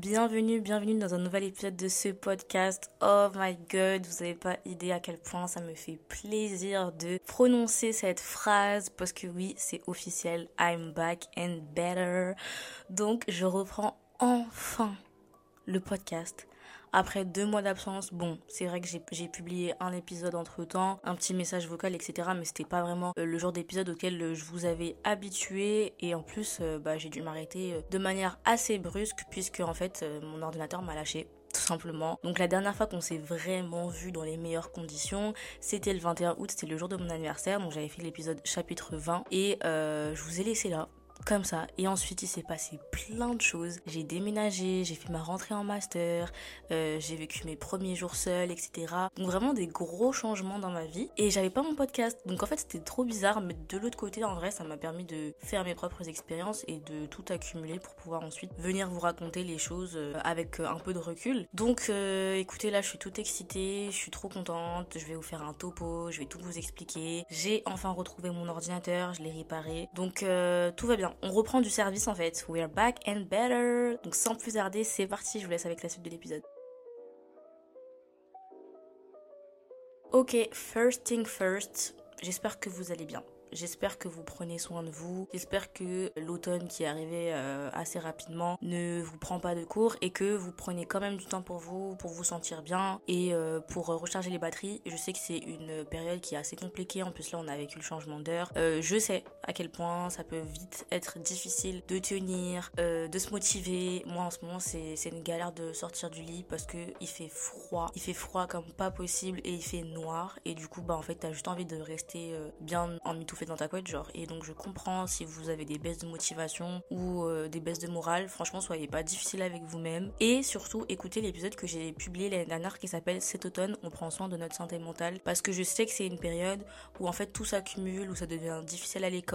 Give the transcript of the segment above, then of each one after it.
Bienvenue, bienvenue dans un nouvel épisode de ce podcast. Oh my god, vous n'avez pas idée à quel point ça me fait plaisir de prononcer cette phrase parce que oui, c'est officiel. I'm back and better. Donc, je reprends enfin le podcast après deux mois d'absence, bon, c'est vrai que j'ai publié un épisode entre temps, un petit message vocal, etc. Mais c'était pas vraiment euh, le genre d'épisode auquel euh, je vous avais habitué. Et en plus, euh, bah, j'ai dû m'arrêter de manière assez brusque puisque en fait, mon ordinateur m'a lâché tout simplement. Donc la dernière fois qu'on s'est vraiment vu dans les meilleures conditions, c'était le 21 août, c'était le jour de mon anniversaire, donc j'avais fait l'épisode chapitre 20 et je vous ai laissé là comme ça. Et ensuite, il s'est passé plein de choses. J'ai déménagé, j'ai fait ma rentrée en master, euh, j'ai vécu mes premiers jours seuls, etc. Donc vraiment des gros changements dans ma vie. Et j'avais pas mon podcast. Donc en fait, c'était trop bizarre. Mais de l'autre côté, en vrai, ça m'a permis de faire mes propres expériences et de tout accumuler pour pouvoir ensuite venir vous raconter les choses euh, avec euh, un peu de recul. Donc écoutez, là, je suis toute excitée, je suis trop contente. Je vais vous faire un topo, je vais tout vous expliquer. J'ai enfin retrouvé mon ordinateur, je l'ai réparé. Donc tout va bien on reprend du service en fait. We're back and better. Donc sans plus tarder, c'est parti, je vous laisse avec la suite de l'épisode. Ok, first thing first, j'espère que vous allez bien. J'espère que vous prenez soin de vous. J'espère que l'automne qui est arrivé euh, assez rapidement ne vous prend pas de cours et que vous prenez quand même du temps pour vous, pour vous sentir bien et euh, pour recharger les batteries. Je sais que c'est une période qui est assez compliquée. En plus là, on a vécu le changement d'heure. Euh, je sais à quel point ça peut vite être difficile de tenir, de se motiver. Moi en ce moment, c'est une galère de sortir du lit parce que il fait froid. Il fait froid comme pas possible et il fait noir. Et du coup, bah en fait, t'as juste envie de rester bien en mitouflé dans ta couette, genre. Et donc je comprends si vous avez des baisses de motivation ou euh, des baisses de morale. Franchement, soyez pas difficile avec vous-même. Et surtout, écoutez l'épisode que j'ai publié l'année dernière qui s'appelle Cet automne, on prend soin de notre santé mentale. Parce que je sais que c'est une période où en fait tout s'accumule, où ça devient difficile à l'école.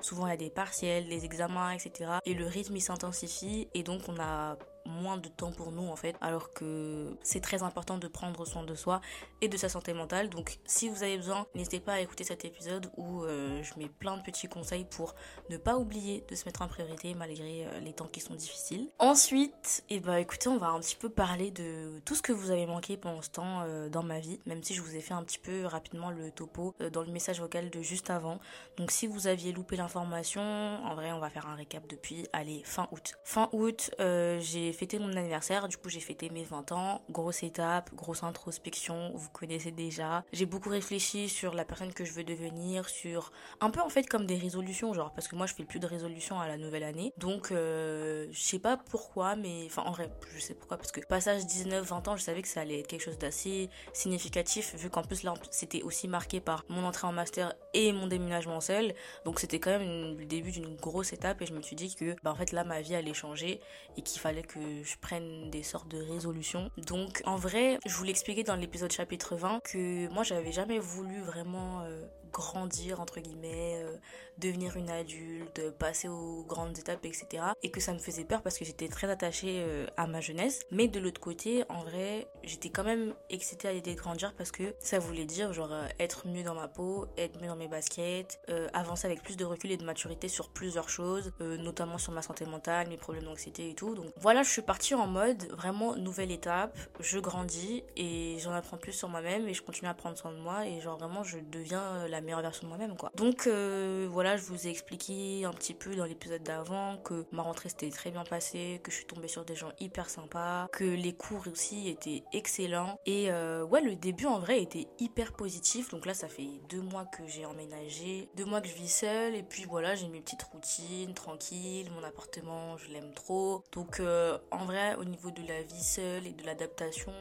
Souvent il y a des partiels, des examens, etc. Et le rythme il s'intensifie et donc on a moins de temps pour nous en fait alors que c'est très important de prendre soin de soi et de sa santé mentale. Donc si vous avez besoin n'hésitez pas à écouter cet épisode où euh, je mets plein de petits conseils pour ne pas oublier de se mettre en priorité malgré euh, les temps qui sont difficiles. Ensuite et eh ben écoutez on va un petit peu parler de tout ce que vous avez manqué pendant ce temps euh, dans ma vie même si je vous ai fait un petit peu rapidement le topo dans le message vocal de juste avant. Donc si vous aviez loupé l'information en vrai on va faire un récap depuis allez fin août. Fin août j'ai fêté mon anniversaire, du coup j'ai fêté mes 20 ans, grosse étape, grosse introspection, vous connaissez déjà. J'ai beaucoup réfléchi sur la personne que je veux devenir, sur un peu en fait comme des résolutions, genre parce que moi je fais plus de résolutions à la nouvelle année. Donc euh, je sais pas pourquoi, mais enfin en vrai je sais pourquoi parce que passage 19-20 ans, je savais que ça allait être quelque chose d'assez significatif vu qu'en plus là c'était aussi marqué par mon entrée en master et mon déménagement seul. Donc c'était quand même le début d'une grosse étape et je me suis dit que bah en fait là ma vie allait changer et qu'il fallait que je prenne des sortes de résolutions. Donc en vrai, je vous l'expliquais dans l'épisode chapitre 20 que moi j'avais jamais voulu vraiment euh, grandir entre guillemets, euh, devenir une adulte, passer aux grandes étapes, etc. Et que ça me faisait peur parce que j'étais très attachée euh, à ma jeunesse. Mais de l'autre côté, en vrai, j'étais quand même excitée à l'idée de grandir parce que ça voulait dire genre euh, être mieux dans ma peau, être mieux dans mes baskets, avancer avec plus de recul et de maturité sur plusieurs choses, notamment sur ma santé mentale, mes problèmes d'anxiété et tout. Donc voilà, je suis partie en mode vraiment nouvelle étape, je grandis et j'en apprends plus sur moi-même et je continue à prendre soin de moi et genre vraiment je deviens la meilleure version de moi-même quoi. Donc euh, voilà, je vous ai expliqué un petit peu dans l'épisode d'avant que ma rentrée s'était très bien passée, que je suis tombée sur des gens hyper sympas, que les cours aussi étaient excellents et euh, ouais le début en vrai était hyper positif. Donc là ça fait deux mois que j'ai emménagé, deux mois que je vis seule et puis voilà j'ai mes petites routines tranquilles, mon appartement je l'aime trop. Donc euh, en vrai, au niveau de la vie seule et de l'adaptation,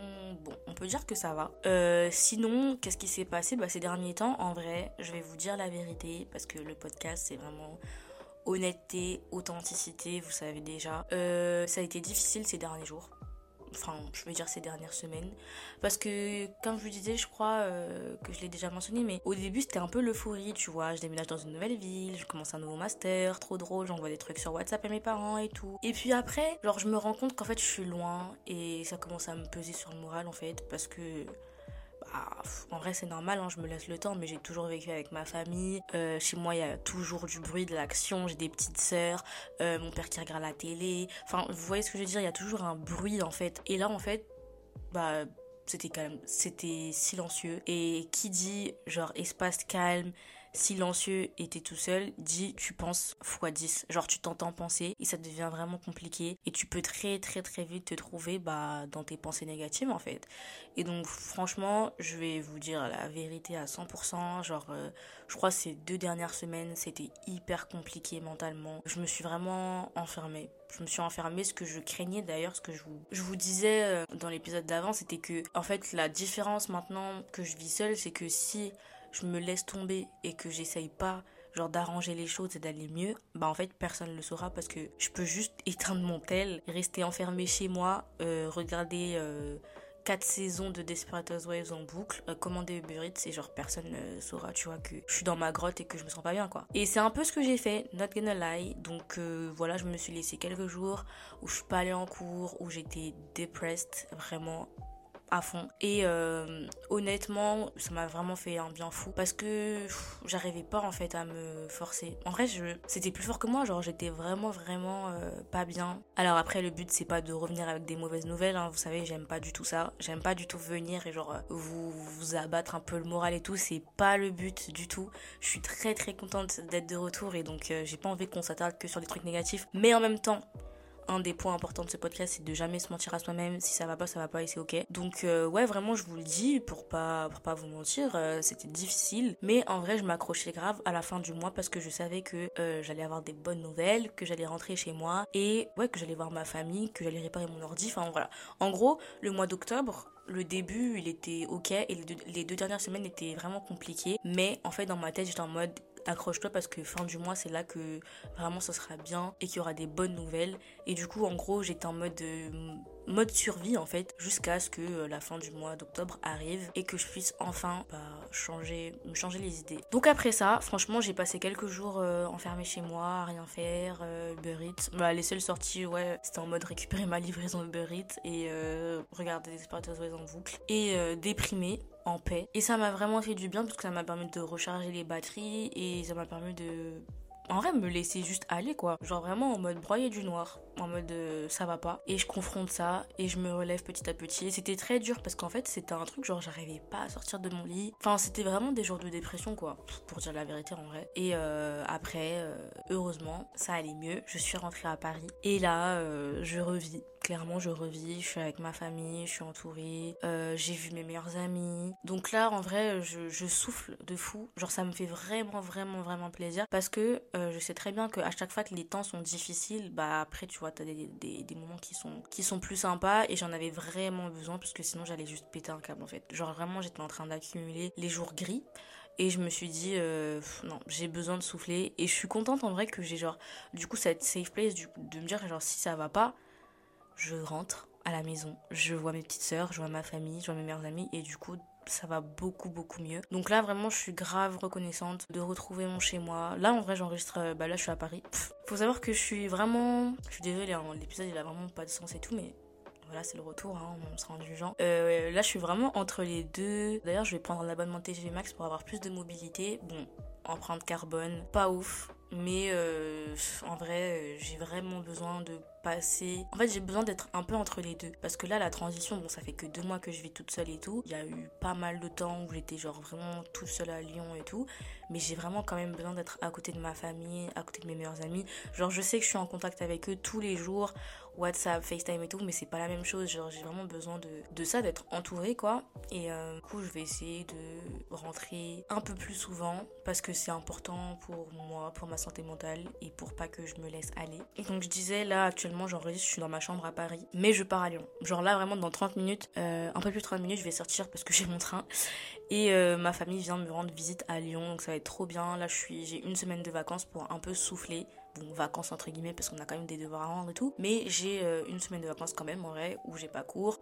bon, on peut dire que ça va. Sinon, qu'est-ce qui s'est passé? Bah, ces derniers temps En vrai, je vais vous dire la vérité parce que le podcast, c'est vraiment honnêteté, authenticité, vous savez déjà. Euh, ça a été difficile ces derniers jours. Enfin je veux dire ces dernières semaines. Parce que comme je vous disais je crois euh, que je l'ai déjà mentionné mais au début c'était un peu l'euphorie tu vois. Je déménage dans une nouvelle ville je commence un nouveau master trop drôle j'envoie des trucs sur WhatsApp à mes parents et tout. Et puis après genre je me rends compte qu'en fait je suis loin et ça commence à me peser sur le moral en fait parce que bah, en vrai c'est normal, hein, je me laisse le temps, mais j'ai toujours vécu avec ma famille. Euh, chez moi il y a toujours du bruit, de l'action, j'ai des petites sœurs, euh, mon père qui regarde la télé. Enfin, vous voyez ce que je veux dire, il y a toujours un bruit en fait. Et là en fait, bah c'était calme, c'était silencieux. Et qui dit genre espace calme, silencieux et t'es tout seul, dit tu penses x 10. Genre tu t'entends penser et ça devient vraiment compliqué et tu peux très très très vite te trouver bah, dans tes pensées négatives en fait. Et donc franchement, je vais vous dire la vérité à 100%. Genre euh, je crois ces deux dernières semaines c'était hyper compliqué mentalement. Je me suis vraiment enfermée. Je me suis enfermée, ce que je craignais d'ailleurs, ce que je vous, je vous disais euh, dans l'épisode d'avant, c'était que en fait la différence maintenant que je vis seule, c'est que si je me laisse tomber et que j'essaye pas genre d'arranger les choses et d'aller mieux, bah en fait personne ne le saura parce que je peux juste éteindre mon tel, rester enfermé chez moi, euh, regarder euh, 4 saisons de Desperate Housewives en boucle, euh, commander Uber Eats et genre personne ne saura, tu vois, que je suis dans ma grotte et que je me sens pas bien quoi. Et c'est un peu ce que j'ai fait, not gonna lie. Donc euh, voilà, je me suis laissé quelques jours où je suis pas allée en cours, où j'étais depressed, vraiment fond. Et euh, honnêtement, ça m'a vraiment fait un bien fou parce que j'arrivais pas en fait à me forcer. En vrai, je, c'était plus fort que moi, genre j'étais vraiment vraiment euh, pas bien. Alors après, le but c'est pas de revenir avec des mauvaises nouvelles, hein. vous savez, j'aime pas du tout ça. J'aime pas du tout venir et genre euh, vous, vous abattre un peu le moral et tout, c'est pas le but du tout. Je suis très très contente d'être de retour et donc j'ai pas envie qu'on s'attarde que sur les trucs négatifs. Mais en même temps, un des points importants de ce podcast, c'est de jamais se mentir à soi-même. Si ça va pas, ça va pas et c'est ok. Donc euh, ouais, vraiment, je vous le dis pour pas pour pas vous mentir, euh, c'était difficile, mais en vrai, je m'accrochais grave à la fin du mois parce que je savais que euh, j'allais avoir des bonnes nouvelles, que j'allais rentrer chez moi et ouais, que j'allais voir ma famille, que j'allais réparer mon ordi. Enfin voilà. En gros, le mois d'octobre, le début il était ok et les deux, les deux, dernières semaines étaient vraiment compliquées mais en fait dans ma tête j'étais en mode accroche-toi parce que fin du mois c'est là que vraiment ça sera bien et qu'il y aura des bonnes nouvelles. Et du coup en gros j'étais en mode euh, mode survie en fait jusqu'à ce que euh, la fin du mois d'octobre arrive et que je puisse enfin bah, changer me changer les idées donc après ça franchement j'ai passé quelques jours euh, enfermé chez moi rien faire Uber Eats bah, les seules sorties ouais c'était en mode récupérer ma livraison Uber Eats et regarder des Desperate en boucle et déprimé en paix. Et ça m'a vraiment fait du bien parce que ça m'a permis de recharger les batteries et ça m'a permis de en vrai me laisser juste aller quoi. Genre vraiment en mode broyer du noir en mode euh, ça va pas. Et je confronte ça et je me relève petit à petit. C'était très dur parce qu'en fait c'était un truc genre j'arrivais pas à sortir de mon lit. Enfin c'était vraiment des jours de dépression quoi pour dire la vérité en vrai. Et euh, après euh, heureusement ça allait mieux. Je suis rentrée à Paris et là je revis clairement je revis je suis avec ma famille je suis entourée j'ai vu mes meilleurs amis donc là en vrai je, souffle de fou genre ça me fait vraiment vraiment vraiment plaisir parce que euh, je sais très bien qu'à chaque fois que les temps sont difficiles, bah après tu vois, t'as des, des, moments qui sont, qui sont plus sympas et j'en avais vraiment besoin parce que sinon j'allais juste péter un câble en fait. Genre vraiment j'étais en train d'accumuler les jours gris et je me suis dit euh, non j'ai besoin de souffler et je suis contente en vrai que j'ai genre du coup cette safe place de me dire genre si ça va pas je rentre à la maison je vois mes petites sœurs je vois ma famille je vois mes meilleurs amis et du coup ça va beaucoup beaucoup mieux. Donc là vraiment je suis grave reconnaissante de retrouver mon chez moi. Là en vrai j'enregistre, euh, bah là je suis à Paris. faut savoir que je suis vraiment, je suis désolée, hein, l'épisode il a vraiment pas de sens et tout mais voilà, c'est le retour, hein, on sera indulgent. Euh, là, je suis vraiment entre les deux. D'ailleurs, je vais prendre un abonnement TGV Max pour avoir plus de mobilité. Bon, empreinte carbone, pas ouf. Mais euh, en vrai, euh, j'ai vraiment besoin de En fait, j'ai besoin d'être un peu entre les deux. Parce que là, la transition, bon, ça fait que deux mois que je vis toute seule et tout. Il y a eu pas mal de temps où j'étais genre vraiment toute seule à Lyon et tout. mais j'ai vraiment quand même besoin d'être à côté de ma famille, à côté de mes meilleurs amis. Genre, je sais que je suis en contact avec eux tous les jours, WhatsApp, FaceTime et tout, mais c'est pas la même chose. Genre, j'ai vraiment besoin de, de ça, d'être entourée, quoi. Et euh, du coup, je vais essayer de rentrer un peu plus souvent parce que c'est important pour moi, pour ma santé mentale et pour pas que je me laisse aller. Et donc, je disais, là, actuellement, j'enregistre, je suis dans ma chambre à Paris, mais je pars à Lyon. Genre, là, vraiment, dans 30 minutes, euh, un peu plus de 30 minutes, je vais sortir parce que j'ai mon train. Et euh, ma famille vient me rendre visite à Lyon, donc ça va être trop bien. Là, je suis, j'ai une semaine de vacances pour un peu souffler bon, vacances entre guillemets parce qu'on a quand même des devoirs à rendre et tout. Mais j'ai euh, une semaine de vacances quand même en vrai où j'ai pas cours,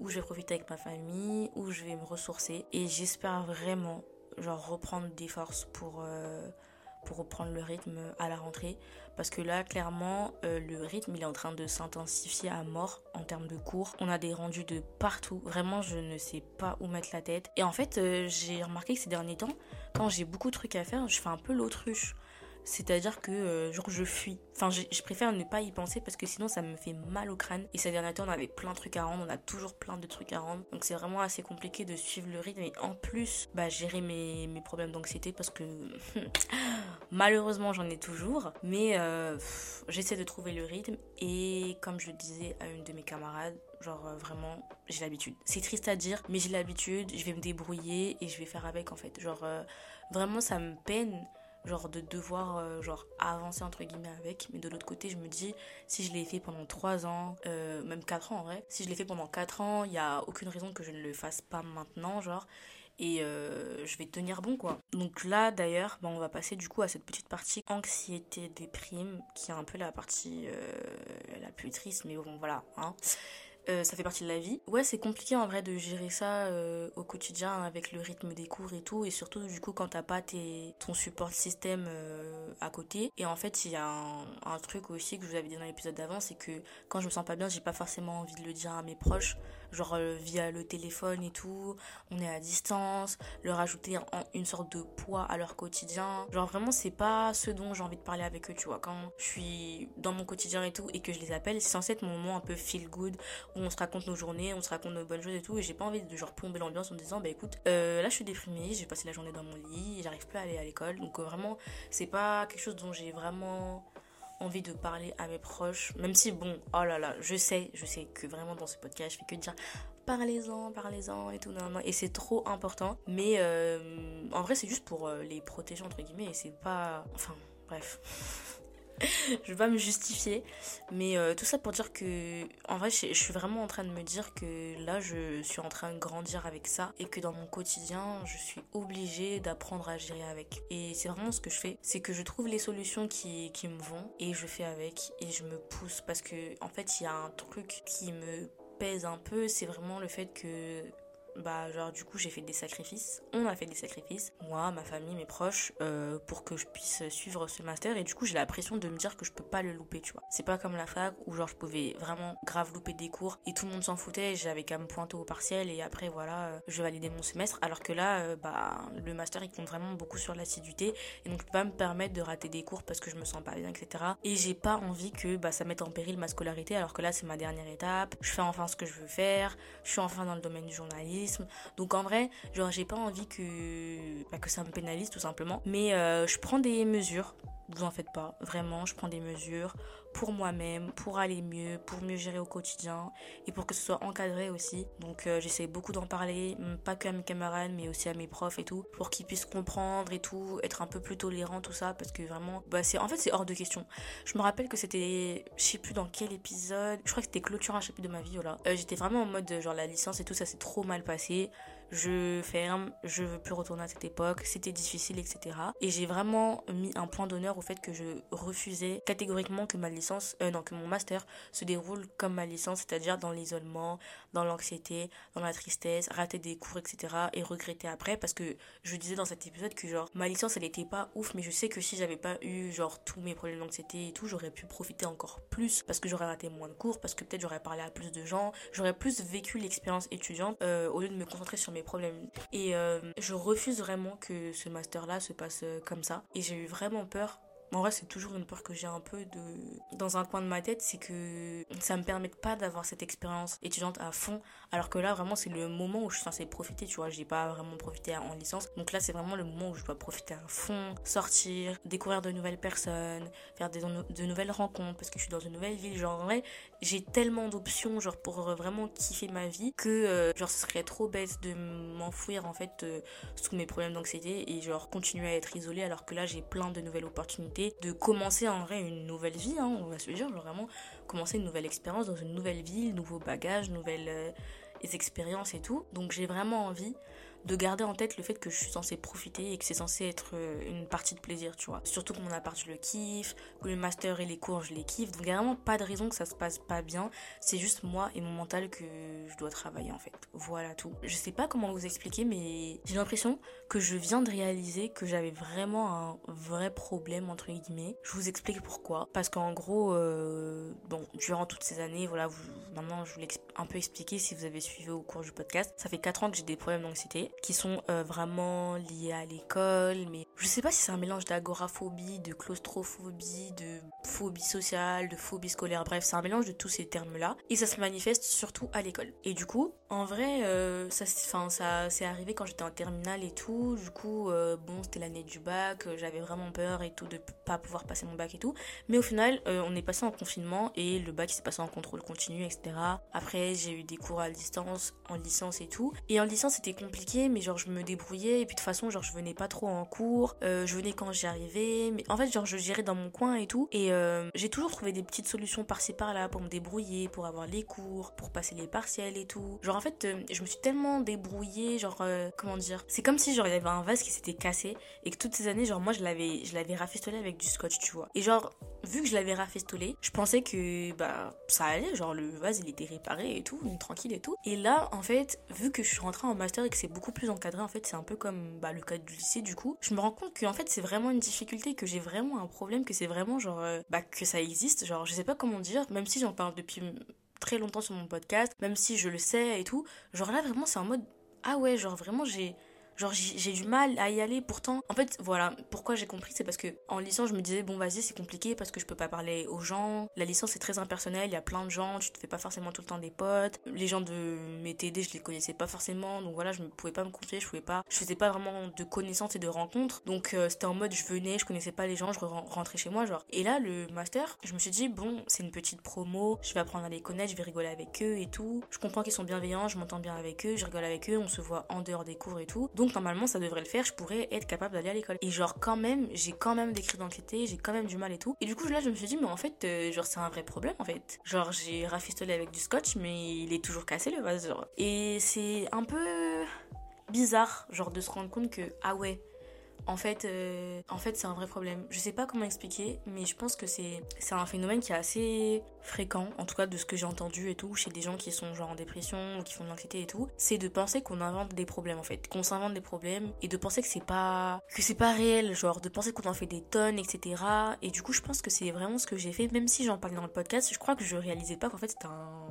où je vais profiter avec ma famille, où je vais me ressourcer et j'espère vraiment genre reprendre des forces pour pour reprendre le rythme à la rentrée parce que là clairement le rythme il est en train de s'intensifier à mort en termes de cours on a des rendus de partout vraiment je ne sais pas où mettre la tête et en fait j'ai remarqué que ces derniers temps quand j'ai beaucoup de trucs à faire je fais un peu l'autruche c'est-à-dire que euh, je fuis. Enfin, je, préfère ne pas y penser parce que sinon ça me fait mal au crâne. Et ces derniers temps, on avait plein de trucs à rendre, on a toujours plein de trucs à rendre. Donc c'est vraiment assez compliqué de suivre le rythme et en plus, bah gérer mes, mes problèmes d'anxiété parce que malheureusement j'en ai toujours. Mais euh, j'essaie de trouver le rythme et comme je le disais à une de mes camarades, genre euh, vraiment j'ai l'habitude. C'est triste à dire, mais j'ai l'habitude, je vais me débrouiller et je vais faire avec en fait. Genre vraiment ça me peine genre de devoir euh, genre avancer entre guillemets avec mais de l'autre côté je me dis si je l'ai fait pendant 3 ans euh, même 4 ans en vrai si je l'ai fait pendant 4 ans il y a aucune raison que je ne le fasse pas maintenant genre et euh, je vais tenir bon quoi. Donc là d'ailleurs, bah, on va passer du coup à cette petite partie anxiété déprime qui est un peu la partie la plus triste mais bon voilà hein. Euh, ça fait partie de la vie. Ouais, c'est compliqué en vrai de gérer ça euh, au quotidien avec le rythme des cours et tout, et surtout du coup quand t'as pas tes, ton support système euh, à côté. Et en fait, il y a un, un, truc aussi que je vous avais dit dans l'épisode d'avant, c'est que quand je me sens pas bien, j'ai pas forcément envie de le dire à mes proches genre euh, via le téléphone et tout, on est à distance, leur ajouter une sorte de poids à leur quotidien. Genre vraiment c'est pas ce dont j'ai envie de parler avec eux, tu vois. Quand je suis dans mon quotidien et tout et que je les appelle, c'est censé être mon moment un peu feel good où on se raconte nos journées, on se raconte nos bonnes choses et tout et j'ai pas envie de genre plomber l'ambiance en disant bah écoute, euh, là je suis déprimée, j'ai passé la journée dans mon lit, j'arrive plus à aller à l'école. Donc euh, vraiment c'est pas quelque chose dont j'ai vraiment envie de parler à mes proches, même si bon, oh là là, je sais, je sais que vraiment dans ce podcast, je fais que dire parlez-en, parlez-en et tout, non, et c'est trop important, mais euh, en vrai c'est juste pour euh, les protéger entre guillemets, et c'est pas, enfin, bref. Je vais pas me justifier, mais euh, tout ça pour dire que, en vrai, je, suis vraiment en train de me dire que là, je suis en train de grandir avec ça et que dans mon quotidien, je suis obligée d'apprendre à gérer avec. Et c'est vraiment ce que je fais, c'est que je trouve les solutions qui, qui me vont et je fais avec et je me pousse parce que, en fait, il y a un truc qui me pèse un peu, c'est vraiment le fait que bah genre du coup j'ai fait des sacrifices. On a fait des sacrifices. Moi ma famille mes proches euh, pour que je puisse suivre ce master. Et du coup j'ai la pression de me dire que je peux pas le louper tu vois. C'est pas comme la fac où genre je pouvais vraiment grave louper des cours et tout le monde s'en foutait j'avais qu'à me pointer au partiel et après voilà euh, je validais mon semestre. Alors que là euh, bah le master il compte vraiment beaucoup sur l'assiduité et donc je peux pas me permettre de rater des cours parce que je me sens pas bien etc et j'ai pas envie que bah ça mette en péril ma scolarité alors que là c'est ma dernière étape. Je fais enfin ce que je veux faire. Je suis enfin dans le domaine du journalisme donc en vrai, genre j'ai pas envie que, bah, ça me pénalise tout simplement. Mais euh, je prends des mesures vous en faites pas. Vraiment, je prends des mesures pour moi-même, pour aller mieux, pour mieux gérer au quotidien et pour que ce soit encadré aussi. Donc euh, j'essaie beaucoup d'en parler, pas que à mes camarades, mais aussi à mes profs et tout, pour qu'ils puissent comprendre et tout, être un peu plus tolérant tout ça, parce que vraiment, bah c'est en fait c'est hors de question. Je me rappelle que c'était, je sais plus dans quel épisode, je crois que c'était clôture un chapitre de ma vie, voilà. Euh, j'étais vraiment en mode genre la licence et tout, ça s'est trop mal passé je ferme, je veux plus retourner à cette époque, c'était difficile, etc. Et j'ai vraiment mis un point d'honneur au fait que je refusais catégoriquement que ma licence, euh, non, que mon master se déroule comme ma licence, c'est-à-dire dans l'isolement, dans l'anxiété, dans la tristesse, rater des cours, etc. et regretter après parce que je disais dans cet épisode que genre ma licence elle était pas ouf, mais je sais que si j'avais pas eu genre tous mes problèmes d'anxiété et tout, j'aurais pu profiter encore plus parce que j'aurais raté moins de cours, parce que peut-être j'aurais parlé à plus de gens, j'aurais plus vécu l'expérience étudiante euh, au lieu de me concentrer sur mes problèmes. Et euh, je refuse vraiment que ce master-là se passe euh, comme ça. Et j'ai eu vraiment peur En vrai, c'est toujours une peur que j'ai un peu de dans un coin de ma tête, c'est que ça me permette pas d'avoir cette expérience étudiante à fond, alors que là, vraiment, c'est le moment où je suis censée profiter, tu vois. J'ai pas vraiment profité en licence. Donc là, c'est vraiment le moment où je dois profiter à fond, sortir, découvrir de nouvelles personnes, faire des, de nouvelles rencontres, parce que je suis dans une nouvelle ville. Genre, en vrai, j'ai tellement d'options, genre, pour vraiment kiffer ma vie, que, euh, genre, ce serait trop bête de m'enfouir, en fait, euh, sous mes problèmes d'anxiété et, genre, continuer à être isolée, alors que là, j'ai plein de nouvelles opportunités de commencer, en vrai, une nouvelle vie, hein, on va se dire, genre, vraiment, commencer une nouvelle expérience dans une nouvelle ville, nouveaux bagages, nouvelles euh, expériences et tout. Donc, j'ai vraiment envie de garder en tête le fait que je suis censée profiter et que c'est censé être euh, une partie de plaisir, tu vois. Surtout que mon appart, je le kiffe, que le master et les cours, je les kiffe. Donc, il n'y a vraiment pas de raison que ça se passe pas bien. C'est juste moi et mon mental que je dois travailler, en fait. Voilà tout. Je sais pas comment vous expliquer, mais j'ai l'impression je viens de réaliser que j'avais vraiment un vrai problème, entre guillemets. Je vous explique pourquoi. Parce qu'en gros, euh, bon, durant toutes ces années, voilà, maintenant, je vous l'ai un peu expliqué si vous avez suivi au cours du podcast. Ça fait 4 ans que j'ai des problèmes d'anxiété qui sont euh, vraiment liés à l'école, mais je sais pas si c'est un mélange d'agoraphobie, de claustrophobie, de phobie sociale, de phobie scolaire, bref, c'est un mélange de tous ces termes-là, et ça se manifeste surtout à l'école. Et du coup, en vrai, euh, ça, ça c'est arrivé quand j'étais en terminale et tout, du coup, euh, bon, c'était l'année du bac, j'avais vraiment peur et tout de pas pouvoir passer mon bac et tout, mais au final, on est passé en confinement et le bac s'est passé en contrôle continu, etc. Après, j'ai eu des cours à distance, en licence et tout, et en licence, c'était compliqué mais genre je me débrouillais. Et puis de toute façon genre je venais pas trop en cours, euh, je venais quand j'y arrivais, mais en fait genre je gérais dans mon coin et tout. Et euh, j'ai toujours trouvé des petites solutions par-ci par-là pour me débrouiller, pour avoir les cours, pour passer les partiels et tout. Genre en fait euh, je me suis tellement débrouillée, genre comment dire, c'est comme si genre il y avait un vase qui s'était cassé et que toutes ces années genre moi je l'avais je l'avais rafistolé avec du scotch, tu vois. Et genre vu que je l'avais rafistolé, je pensais que bah ça allait, genre le vase il était réparé et tout, tranquille et tout. Et là en fait, vu que je suis rentrée en master et que c'est beaucoup plus encadré, en fait c'est un peu comme bah, le cas du lycée du coup, je me rends compte que en fait c'est vraiment une difficulté, que j'ai vraiment un problème, que c'est vraiment genre euh, bah que ça existe, genre je sais pas comment dire, même si j'en parle depuis très longtemps sur mon podcast, même si je le sais et tout, genre là vraiment c'est en mode ah ouais genre vraiment j'ai Genre j'ai du mal à y aller pourtant. En fait, voilà, pourquoi j'ai compris, c'est parce que en licence, je me disais bon vas-y, c'est compliqué parce que je peux pas parler aux gens. La licence est très impersonnelle, il y a plein de gens, tu te fais pas forcément tout le temps des potes. Les gens de mes TD, je les connaissais pas forcément, donc voilà, je ne pouvais pas me confier, je pouvais pas, je faisais pas vraiment de connaissances et de rencontres. Donc euh, c'était en mode je venais, je connaissais pas les gens, je rentrais chez moi genre. Et là le master, je me suis dit bon, c'est une petite promo, je vais apprendre à les connaître, je vais rigoler avec eux et tout. Je comprends qu'ils sont bienveillants, je m'entends bien avec eux, je rigole avec eux, on se voit en dehors des cours et tout. Normalement ça devrait le faire, je pourrais être capable d'aller à l'école. Et genre quand même, j'ai quand même des crises d'anxiété, j'ai quand même du mal et tout. Et du coup là je me suis dit mais en fait euh, genre c'est un vrai problème en fait. Genre j'ai rafistolé avec du scotch mais il est toujours cassé le vase genre. Et c'est un peu bizarre genre de se rendre compte que ah ouais en fait, euh, en fait c'est un vrai problème. Je sais pas comment expliquer, mais je pense que c'est un phénomène qui est assez fréquent, en tout cas de ce que j'ai entendu et tout, chez des gens qui sont genre en dépression ou qui font de l'anxiété et tout. C'est de penser qu'on invente des problèmes en fait, qu'on s'invente des problèmes et de penser que c'est pas que c'est pas réel, genre de penser qu'on en fait des tonnes, etc. Et du coup, je pense que c'est vraiment ce que j'ai fait, même si j'en parlais dans le podcast, je crois que je réalisais pas qu'en fait c'était un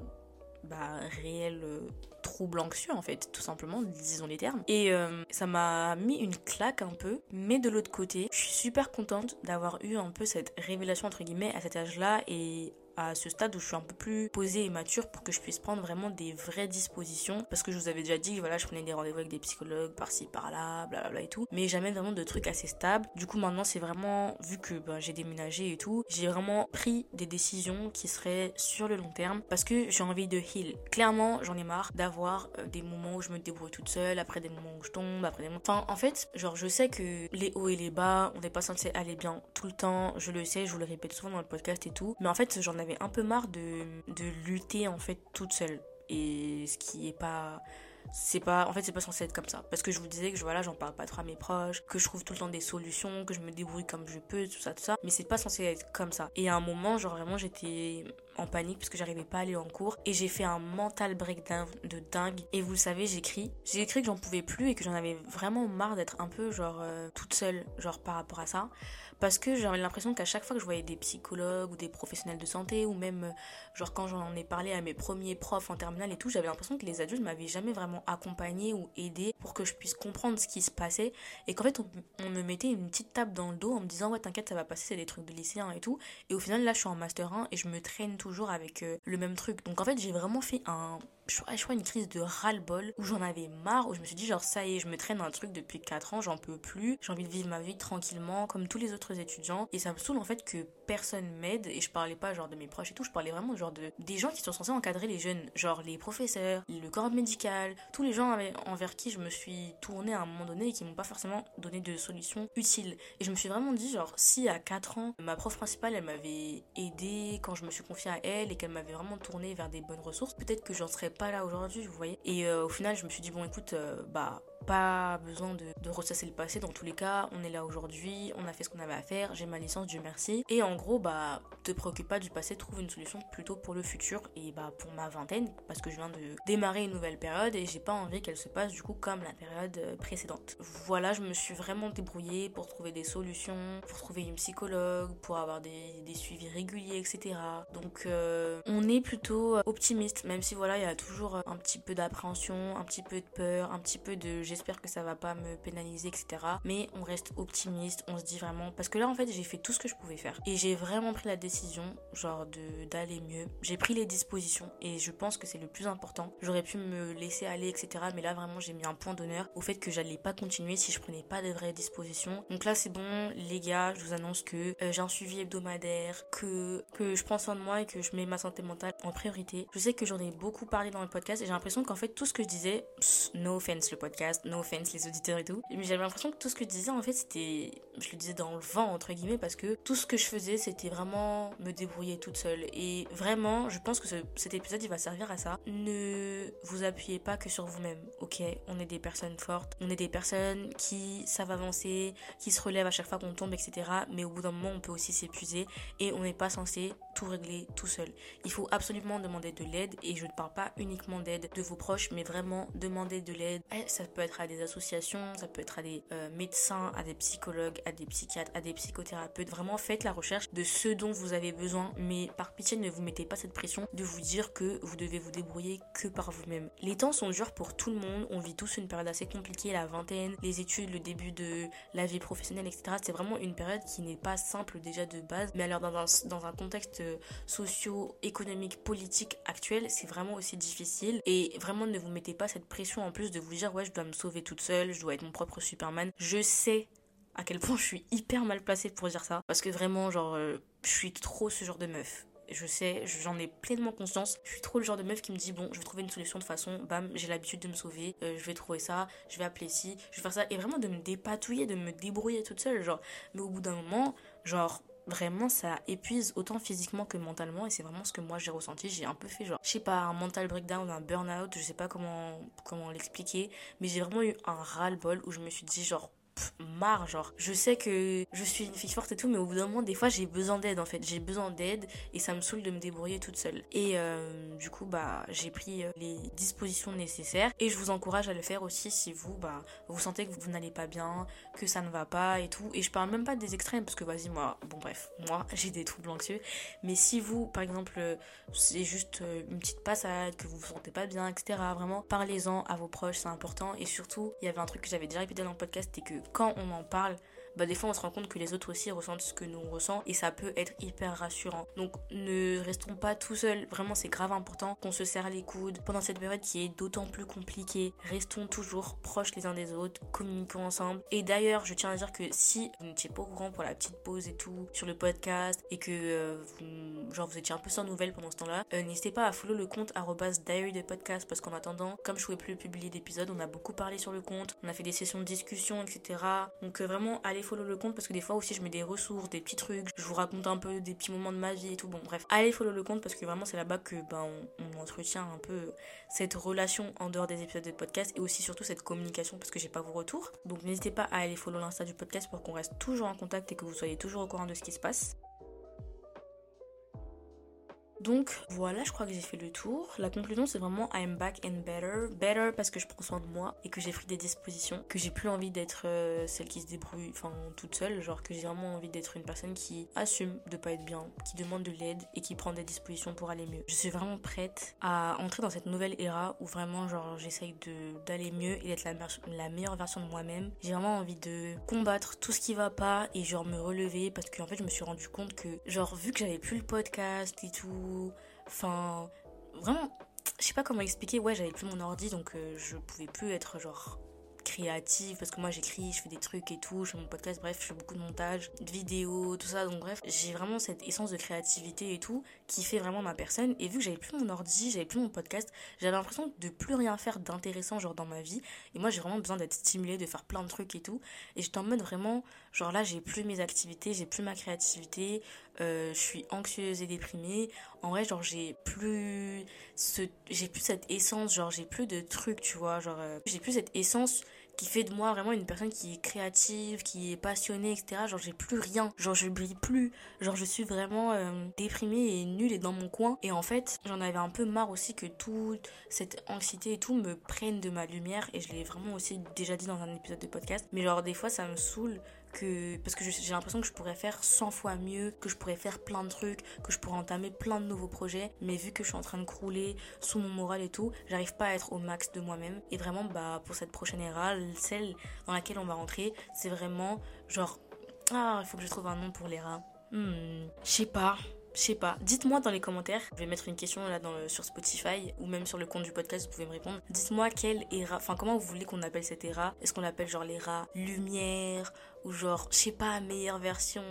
bah, réel euh, trouble anxieux en fait, tout simplement, disons les termes. Et euh, ça m'a mis une claque un peu, mais de l'autre côté, je suis super contente d'avoir eu un peu cette révélation entre guillemets à cet âge-là et à ce stade où je suis un peu plus posée et mature pour que je puisse prendre vraiment des vraies dispositions. Parce que je vous avais déjà dit voilà je prenais des rendez-vous avec des psychologues par-ci par-là blablabla et tout. Mais jamais vraiment de trucs assez stables. Du coup maintenant c'est vraiment vu que ben, j'ai déménagé et tout j'ai vraiment pris des décisions qui seraient sur le long terme. Parce que j'ai envie de heal. Clairement j'en ai marre d'avoir euh, des moments où je me débrouille toute seule après des moments où je tombe après des moments enfin en fait genre je sais que les hauts et les bas on n'est pas censé aller bien tout le temps. Je le sais je vous le répète souvent dans le podcast et tout. Mais en fait j'en j'avais un peu marre de, de lutter en fait toute seule. Et ce qui est pas c'est pas en fait c'est pas censé être comme ça. Parce que je vous disais que je, voilà j'en parle pas trop à mes proches que je trouve tout le temps des solutions que je me débrouille comme je peux tout ça tout ça. Mais c'est pas censé être comme ça. Et à un moment genre vraiment j'étais en panique parce que j'arrivais pas à aller en cours. Et j'ai fait un mental breakdown de dingue. Et vous le savez j'écris. J'ai écrit que j'en pouvais plus et que j'en avais vraiment marre d'être un peu genre euh, toute seule genre par rapport à ça parce que j'avais l'impression qu'à chaque fois que je voyais des psychologues ou des professionnels de santé ou même euh, genre quand j'en ai parlé à mes premiers profs en terminale et tout, j'avais l'impression que les adultes m'avaient jamais vraiment accompagné ou aidé pour que je puisse comprendre ce qui se passait. Et qu'en fait on, me mettait une petite tape dans le dos en me disant ouais t'inquiète ça va passer c'est des trucs de lycéen et tout. Et au final là je suis en master 1 et je me traîne toujours avec euh, le même truc. Donc en fait j'ai vraiment fait un je crois, une crise de ras-le-bol où j'en avais marre, où je me suis dit genre ça y est, je me traîne un truc depuis 4 ans, j'en peux plus, j'ai envie de vivre ma vie tranquillement comme tous les autres étudiants. Et ça me saoule en fait que personne m'aide et je parlais pas genre de mes proches et tout, je parlais vraiment genre de des gens qui sont censés encadrer les jeunes, genre les professeurs, le corps médical, tous les gens envers qui je me suis tournée à un moment donné et qui m'ont pas forcément donné de solutions utiles. Et je me suis vraiment dit genre si à 4 ans ma prof principale elle m'avait aidé quand je me suis confiée à elle et qu'elle m'avait vraiment tourné vers des bonnes ressources, peut-être que j'en serais pas là aujourd'hui, vous voyez. Et euh, au final, je me suis dit, bon, écoute, euh, bah, pas besoin de, ressasser le passé. Dans tous les cas, on est là aujourd'hui, on a fait ce qu'on avait à faire, j'ai ma licence, Dieu merci. Et en gros, bah, te préoccupe pas du passé, trouve une solution plutôt pour le futur et bah pour ma vingtaine, parce que je viens de démarrer une nouvelle période et j'ai pas envie qu'elle se passe du coup comme la période euh, précédente. Voilà, je me suis vraiment débrouillée pour trouver des solutions, pour trouver une psychologue, pour avoir des, des suivis réguliers, etc. Donc euh, on est plutôt optimiste, même si voilà, il y a toujours un petit peu d'appréhension, un petit peu de peur, un petit peu de j'espère que ça va pas me pénaliser, etc. Mais on reste optimiste, on se dit vraiment. Parce que là, en fait, j'ai fait tout ce que je pouvais faire. Et j'ai vraiment pris la décision, genre, d'aller mieux. J'ai pris les dispositions et je pense que c'est le plus important. J'aurais pu me laisser aller, etc. Mais là, vraiment, j'ai mis un point d'honneur au fait que j'allais pas continuer si je prenais pas de vraies dispositions. Donc là, c'est bon, les gars, je vous annonce que euh, j'ai un suivi hebdomadaire, que, que je prends soin de moi et que je mets ma santé mentale en priorité. Je sais que j'en ai beaucoup parlé dans le podcast et j'ai l'impression qu'en fait, tout ce que je disais, no offense le podcast, no offense les auditeurs et tout. Mais j'avais l'impression que tout ce que je disais en fait c'était, je le disais dans le vent entre guillemets parce que tout ce que je faisais c'était vraiment me débrouiller toute seule. Et vraiment, je pense que cet épisode il va servir à ça. Ne vous appuyez pas que sur vous-même. Ok, on est des personnes fortes, on est des personnes qui savent avancer, qui se relèvent à chaque fois qu'on tombe, etc. Mais au bout d'un moment on peut aussi s'épuiser et on n'est pas censé tout régler tout seul. Il faut absolument demander de l'aide et je ne parle pas uniquement d'aide de vos proches mais vraiment demander de l'aide. Eh, ça peut être à des associations, ça peut être à des euh, médecins, à des psychologues, à des psychiatres, à des psychothérapeutes. Vraiment, faites la recherche de ce dont vous avez besoin, mais par pitié, ne vous mettez pas cette pression de vous dire que vous devez vous débrouiller que par vous-même. Les temps sont durs pour tout le monde, on vit tous une période assez compliquée, la vingtaine, les études, le début de la vie professionnelle, etc. C'est vraiment une période qui n'est pas simple déjà de base, mais alors dans un, dans un contexte socio-économique, politique actuel, c'est vraiment aussi difficile. Et vraiment, ne vous mettez pas cette pression en plus de vous dire, ouais, je dois me sauver toute seule, je dois être mon propre Superman. Je sais à quel point je suis hyper mal placée pour dire ça. Parce que vraiment, genre, euh, je suis trop ce genre de meuf. Je sais, j'en ai pleinement conscience. Je suis trop le genre de meuf qui me dit bon, je vais trouver une solution de façon, bam, j'ai l'habitude de me sauver, euh, je vais trouver ça, je vais appeler ci, je vais faire ça. Et vraiment de me dépatouiller, de me débrouiller toute seule, genre. Mais au bout d'un moment, genre, vraiment ça épuise autant physiquement que mentalement et c'est vraiment ce que moi j'ai ressenti. J'ai un peu fait genre je sais pas un mental breakdown un burn-out je sais pas comment comment l'expliquer mais j'ai vraiment eu un ras-le-bol où je me suis dit genre marre genre. Je sais que je suis une fille forte et tout mais au bout d'un moment des fois j'ai besoin d'aide en fait. J'ai besoin d'aide et ça me saoule de me débrouiller toute seule. Et euh, du coup bah j'ai pris euh, les dispositions nécessaires et je vous encourage à le faire aussi si vous bah vous sentez que vous n'allez pas bien que ça ne va pas et tout. Et je parle même pas des extrêmes parce que vas-y moi bon bref moi j'ai des troubles anxieux. Mais si vous par exemple c'est juste euh, une petite passade que vous vous sentez pas bien etc vraiment parlez-en à vos proches c'est important. Et surtout il y avait un truc que j'avais déjà répété dans le podcast c'est que quand on en parle, bah des fois on se rend compte que les autres aussi ressentent ce que nous ressent et ça peut être hyper rassurant. Donc ne restons pas tout seuls, vraiment c'est grave important qu'on se serre les coudes pendant cette période qui est d'autant plus compliquée. Restons toujours proches les uns des autres, communiquons ensemble. Et d'ailleurs, je tiens à dire que si vous n'étiez pas au courant pour la petite pause et tout sur le podcast et que euh, vous, genre vous étiez un peu sans nouvelles pendant ce temps-là, euh, n'hésitez pas à follow le compte diary de podcast parce qu'en attendant, comme je pouvais plus publier d'épisodes, on a beaucoup parlé sur le compte, on a fait des sessions de discussion, etc. Donc euh, vraiment allez follow le compte parce que des fois aussi je mets des ressources, des petits trucs, je vous raconte un peu des petits moments de ma vie et tout. Bon, bref, allez follow le compte parce que vraiment c'est là-bas que ben, on, entretient un peu cette relation en dehors des épisodes de podcast et aussi surtout cette communication parce que j'ai pas vos retours. Donc n'hésitez pas à aller follow l'insta du podcast pour qu'on reste toujours en contact et que vous soyez toujours au courant de ce qui se passe. Donc voilà, je crois que j'ai fait le tour. La conclusion, c'est vraiment I'm back and better. Better parce que je prends soin de moi et que j'ai pris des dispositions, que j'ai plus envie d'être euh, celle qui se débrouille, enfin toute seule, genre que j'ai vraiment envie d'être une personne qui assume de pas être bien, qui demande de l'aide et qui prend des dispositions pour aller mieux. Je suis vraiment prête à entrer dans cette nouvelle era où vraiment genre j'essaye d'aller mieux et d'être la, la meilleure version de moi-même. J'ai vraiment envie de combattre tout ce qui va pas et genre me relever parce qu'en fait je me suis rendu compte que genre vu que j'avais plus le podcast et tout, enfin vraiment je sais pas comment expliquer, ouais j'avais plus mon ordi donc euh, je pouvais plus être genre créative parce que moi j'écris, je fais des trucs et tout, je fais mon podcast, bref, je fais beaucoup de montage, de vidéos, tout ça. Donc bref, j'ai vraiment cette essence de créativité et tout qui fait vraiment ma personne. Et vu que j'avais plus mon ordi, j'avais plus mon podcast, j'avais l'impression de plus rien faire d'intéressant genre dans ma vie. Et moi j'ai vraiment besoin d'être stimulée, de faire plein de trucs et tout. Et j'étais en mode vraiment, genre là j'ai plus mes activités, j'ai plus ma créativité, euh, je suis anxieuse et déprimée. En vrai, genre j'ai plus ce, j'ai plus cette essence, genre j'ai plus de trucs, tu vois, genre euh, j'ai plus cette essence qui fait de moi vraiment une personne qui est créative, qui est passionnée, etc. Genre j'ai plus rien, genre je brille plus, genre je suis vraiment euh, déprimée et nulle et dans mon coin. Et en fait, j'en avais un peu marre aussi que toute cette anxiété et tout me prenne de ma lumière. Et je l'ai vraiment aussi déjà dit dans un épisode de podcast. Mais genre des fois ça me saoule parce que j'ai l'impression que je pourrais faire 100 fois mieux, que je pourrais faire plein de trucs, que je pourrais entamer plein de nouveaux projets, mais vu que je suis en train de crouler sous mon moral et tout, j'arrive pas à être au max de moi-même. Et vraiment, bah pour cette prochaine era, celle dans laquelle on va rentrer, c'est vraiment genre ah il faut que je trouve un nom pour l'era. Hmm, je sais pas. Je sais pas. Dites-moi dans les commentaires. Je vais mettre une question là dans sur Spotify ou même sur le compte du podcast, vous pouvez me répondre. Dites-moi quelle era, enfin comment vous voulez qu'on appelle cette era? Est-ce qu'on l'appelle genre l'era lumière ou genre, je sais pas, meilleure version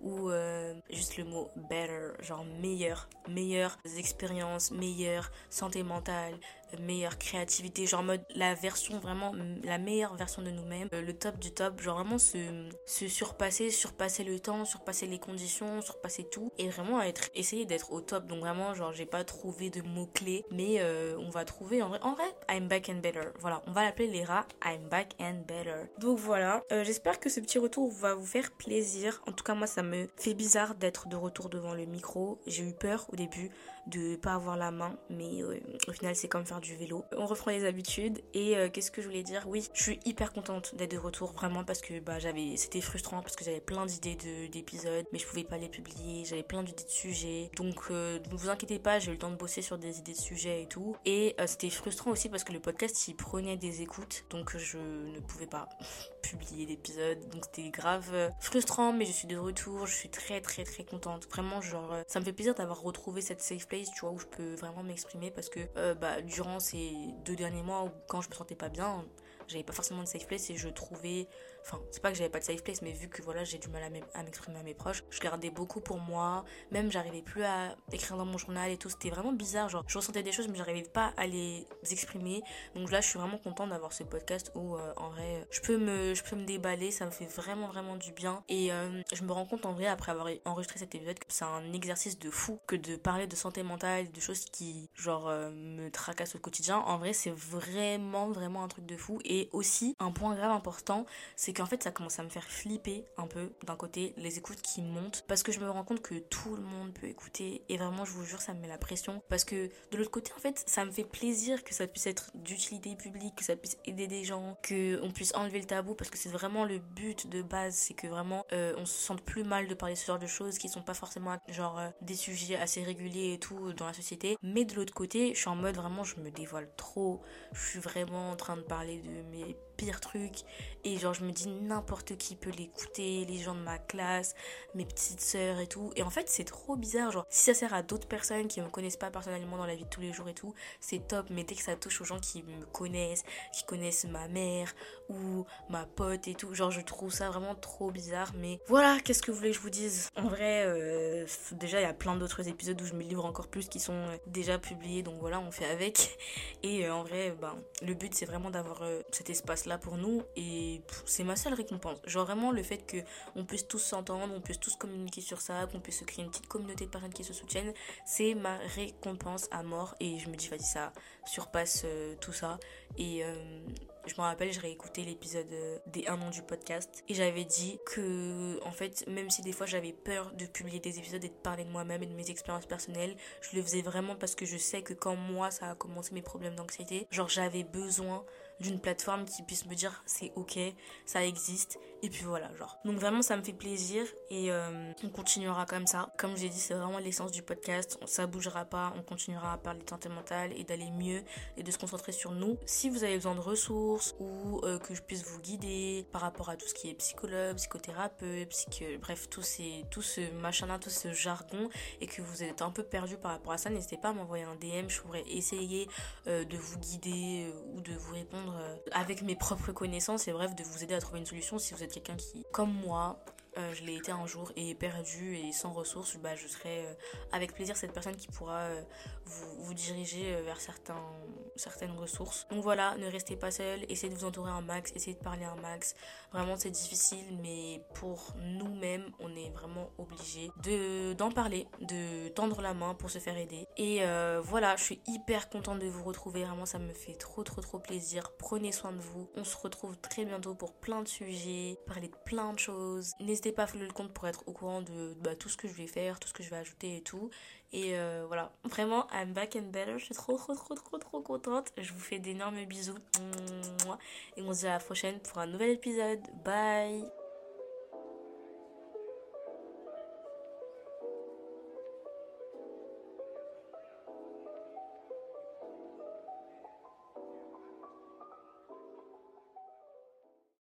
ou euh, juste le mot better, genre meilleur, meilleure expériences, meilleure santé mentale, meilleure créativité, genre mode la version vraiment, la meilleure version de nous-mêmes, euh, le top du top, genre vraiment se, se surpasser, surpasser le temps, surpasser les conditions, surpasser tout et vraiment être, essayer d'être au top. Donc vraiment, genre j'ai pas trouvé de mots-clés, mais euh, on va trouver en vrai, en vrai, I'm back and better. Voilà, on va l'appeler les rats, I'm back and better. Donc voilà, j'espère que ce petit retour va vous faire plaisir. En tout cas, moi, ça me fait bizarre d'être de retour devant le micro. J'ai eu peur au début de pas avoir la main, mais euh, au final c'est comme faire du vélo. On reprend les habitudes et euh, qu'est-ce que je voulais dire? Oui, je suis hyper contente d'être de retour vraiment parce que bah j'avais c'était frustrant parce que j'avais plein d'idées d'épisodes mais je pouvais pas les publier, j'avais plein d'idées de sujets. Donc euh, ne vous inquiétez pas, j'ai eu le temps de bosser sur des idées de sujets et tout et c'était frustrant aussi parce que le podcast il prenait des écoutes donc je ne pouvais pas publier d'épisodes donc c'était grave frustrant mais je suis de retour, je suis très très très contente. Vraiment genre ça me fait plaisir d'avoir retrouvé cette safe place tu vois, où je peux vraiment m'exprimer parce que euh, bah, durant ces deux derniers mois où quand je me sentais pas bien, j'avais pas forcément de safe place et je trouvais Enfin, c'est pas que j'avais pas de safe place, mais vu que voilà, j'ai du mal à m'exprimer à mes proches, je gardais beaucoup pour moi. Même, j'arrivais plus à écrire dans mon journal et tout. C'était vraiment bizarre. Genre, je ressentais des choses, mais j'arrivais pas à les exprimer. Donc là, je suis vraiment contente d'avoir ce podcast où, euh, en vrai, je peux, me, je peux me déballer. Ça me fait vraiment, vraiment du bien. Et euh, je me rends compte, en vrai, après avoir enregistré cet épisode, que c'est un exercice de fou que de parler de santé mentale, de choses qui, genre, euh, me tracassent au quotidien. En vrai, c'est vraiment, vraiment un truc de fou. Et aussi, un point grave important, c'est qu'en fait ça commence à me faire flipper un peu d'un côté les écoutes qui montent parce que je me rends compte que tout le monde peut écouter et vraiment je vous jure ça me met la pression parce que de l'autre côté en fait ça me fait plaisir que ça puisse être d'utilité publique que ça puisse aider des gens que on puisse enlever le tabou parce que c'est vraiment le but de base c'est que vraiment euh, on se sente plus mal de parler ce genre de choses qui sont pas forcément genre euh, des sujets assez réguliers et tout dans la société. Mais de l'autre côté je suis en mode vraiment je me dévoile trop. Je suis vraiment en train de parler de mes pire truc. Et genre je me dis n'importe qui peut l'écouter les gens de ma classe mes petites sœurs et tout. Et en fait c'est trop bizarre genre si ça sert à d'autres personnes qui me connaissent pas personnellement dans la vie de tous les jours et tout c'est top. Mais dès que ça touche aux gens qui me connaissent qui connaissent ma mère ou ma pote et tout genre je trouve ça vraiment trop bizarre. Mais voilà qu'est-ce que vous voulez que je vous dise? En vrai euh, déjà il y a plein d'autres épisodes où je me livre encore plus qui sont euh, déjà publiés. Donc voilà on fait avec. Et euh, en vrai ben le but c'est vraiment d'avoir cet espace là pour nous et c'est ma seule récompense. Genre vraiment le fait que on puisse tous s'entendre, on puisse tous communiquer sur ça, qu'on puisse se créer une petite communauté de personnes qui se soutiennent, c'est ma récompense à mort. Et je me dis vas-y ça surpasse euh, tout ça. Et euh, Je me rappelle, j'ai réécouté l'épisode euh, des 1 an du podcast. Et j'avais dit que, en fait, même si des fois j'avais peur de publier des épisodes et de parler de moi-même et de mes expériences personnelles, je le faisais vraiment parce que je sais que quand moi ça a commencé mes problèmes d'anxiété, genre j'avais besoin d'une plateforme qui puisse me dire c'est ok, ça existe, et puis voilà, genre. Donc vraiment, ça me fait plaisir et euh, on continuera comme ça. Comme j'ai dit, c'est vraiment l'essence du podcast, ça bougera pas, on continuera à parler de santé mentale et d'aller mieux et de se concentrer sur nous. Si vous avez besoin de ressources ou euh, que je puisse vous guider par rapport à tout ce qui est psychologue, psychothérapeute, psych... bref, tout, ces, tout ce machin-là, tout ce jargon et que vous êtes un peu perdu par rapport à ça, n'hésitez pas à m'envoyer un DM, je pourrais essayer euh, de vous guider ou de vous répondre euh, avec mes propres connaissances et bref de vous aider à trouver une solution si vous êtes quelqu'un qui, comme moi, euh, je l'ai été un jour et perdu et sans ressources, bah, je serai euh, avec plaisir cette personne qui pourra vous, vous, diriger vers certains, certaines ressources. Donc voilà, ne restez pas seul, essayez de vous entourer un max, essayez de parler un max. Vraiment c'est difficile, mais pour nous-mêmes, on est vraiment obligé de d'en parler, de tendre la main pour se faire aider. Et voilà, je suis hyper contente de vous retrouver, vraiment ça me fait trop trop trop plaisir. Prenez soin de vous. On se retrouve très bientôt pour plein de sujets, parler de plein de choses. Pas à le compte pour être au courant de bah, tout ce que je vais faire, tout ce que je vais ajouter et tout. Et euh, voilà, vraiment, I'm back and better. Je suis trop, trop, trop, trop, trop contente. Je vous fais d'énormes bisous. Et on se dit à la prochaine pour un nouvel épisode. Bye